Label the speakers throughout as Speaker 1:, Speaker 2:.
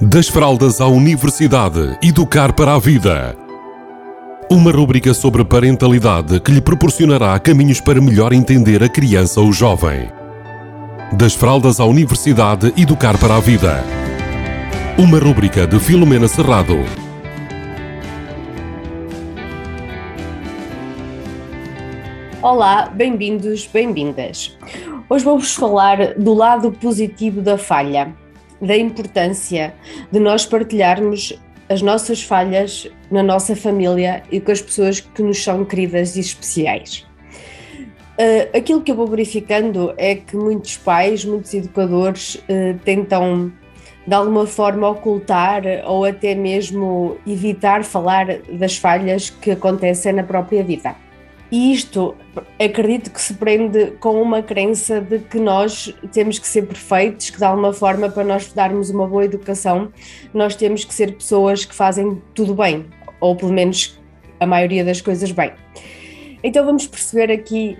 Speaker 1: Das fraldas à universidade, educar para a vida. Uma rúbrica sobre parentalidade que lhe proporcionará caminhos para melhor entender a criança ou jovem. Das fraldas à universidade, educar para a vida. Uma rúbrica de Filomena Serrado.
Speaker 2: Olá, bem-vindos, bem-vindas. Hoje vamos falar do lado positivo da falha da importância de nós partilharmos as nossas falhas na nossa família e com as pessoas que nos são queridas e especiais. Uh, aquilo que eu vou verificando é que muitos pais, muitos educadores uh, tentam de alguma forma ocultar ou até mesmo evitar falar das falhas que acontecem na própria vida. E isto acredito que se prende com uma crença de que nós temos que ser perfeitos, que de alguma forma, para nós darmos uma boa educação, nós temos que ser pessoas que fazem tudo bem, ou pelo menos a maioria das coisas bem. Então vamos perceber aqui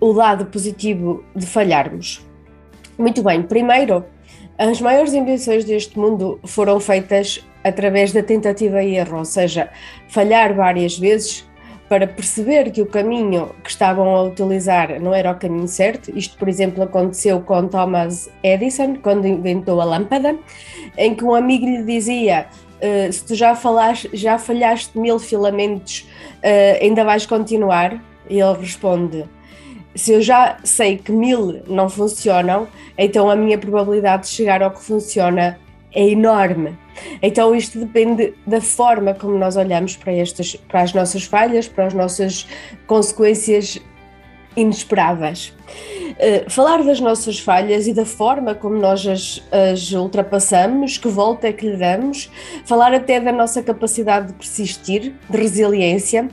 Speaker 2: o lado positivo de falharmos. Muito bem, primeiro, as maiores invenções deste mundo foram feitas através da tentativa e erro, ou seja, falhar várias vezes para perceber que o caminho que estavam a utilizar não era o caminho certo. Isto, por exemplo, aconteceu com Thomas Edison, quando inventou a lâmpada, em que um amigo lhe dizia: uh, Se tu já, falaste, já falhaste mil filamentos, uh, ainda vais continuar? E ele responde: Se eu já sei que mil não funcionam, então a minha probabilidade de chegar ao que funciona é enorme. Então isto depende da forma como nós olhamos para estas, para as nossas falhas, para as nossas consequências inesperadas. Uh, falar das nossas falhas e da forma como nós as, as, ultrapassamos, que volta é que lhe damos, falar até da nossa capacidade de persistir, de resiliência,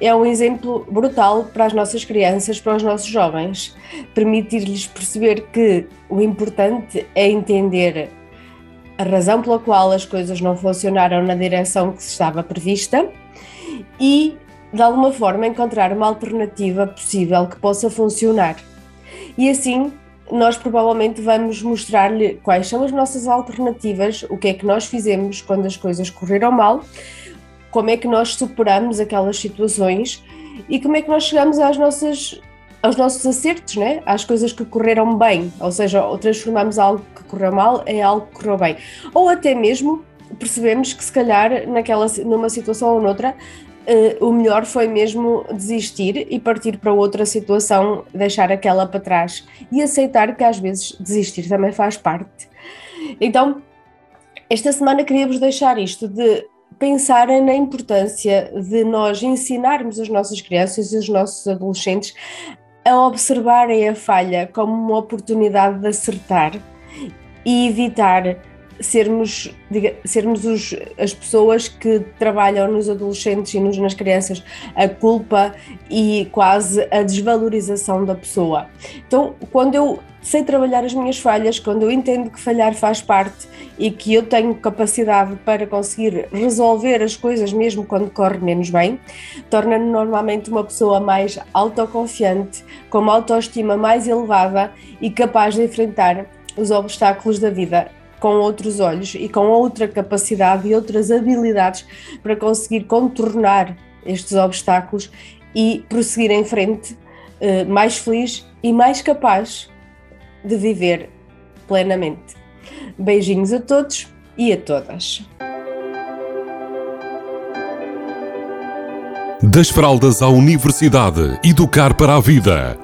Speaker 2: é um exemplo brutal para as nossas crianças, para os nossos jovens. Permitir-lhes perceber que o importante é entender a razão pela qual as coisas não funcionaram na direção que estava prevista e, de alguma forma, encontrar uma alternativa possível que possa funcionar. E assim, nós provavelmente vamos mostrar-lhe quais são as nossas alternativas, o que é que nós fizemos quando as coisas correram mal, como é que nós superamos aquelas situações e como é que nós chegamos às nossas aos nossos acertos, né? às coisas que correram bem, ou seja, ou transformamos algo que correu mal em algo que correu bem. Ou até mesmo percebemos que se calhar naquela, numa situação ou noutra uh, o melhor foi mesmo desistir e partir para outra situação, deixar aquela para trás e aceitar que às vezes desistir também faz parte. Então, esta semana queria-vos deixar isto de pensarem na importância de nós ensinarmos as nossas crianças e os nossos adolescentes a observarem a falha como uma oportunidade de acertar e evitar sermos, diga, sermos os, as pessoas que trabalham nos adolescentes e nos, nas crianças a culpa e quase a desvalorização da pessoa. Então, quando eu sei trabalhar as minhas falhas, quando eu entendo que falhar faz parte e que eu tenho capacidade para conseguir resolver as coisas mesmo quando corre menos bem, torna-me normalmente uma pessoa mais autoconfiante, com uma autoestima mais elevada e capaz de enfrentar os obstáculos da vida com outros olhos e com outra capacidade e outras habilidades para conseguir contornar estes obstáculos e prosseguir em frente eh, mais feliz e mais capaz de viver plenamente. Beijinhos a todos e a todas.
Speaker 1: Das fraldas à universidade, educar para a vida.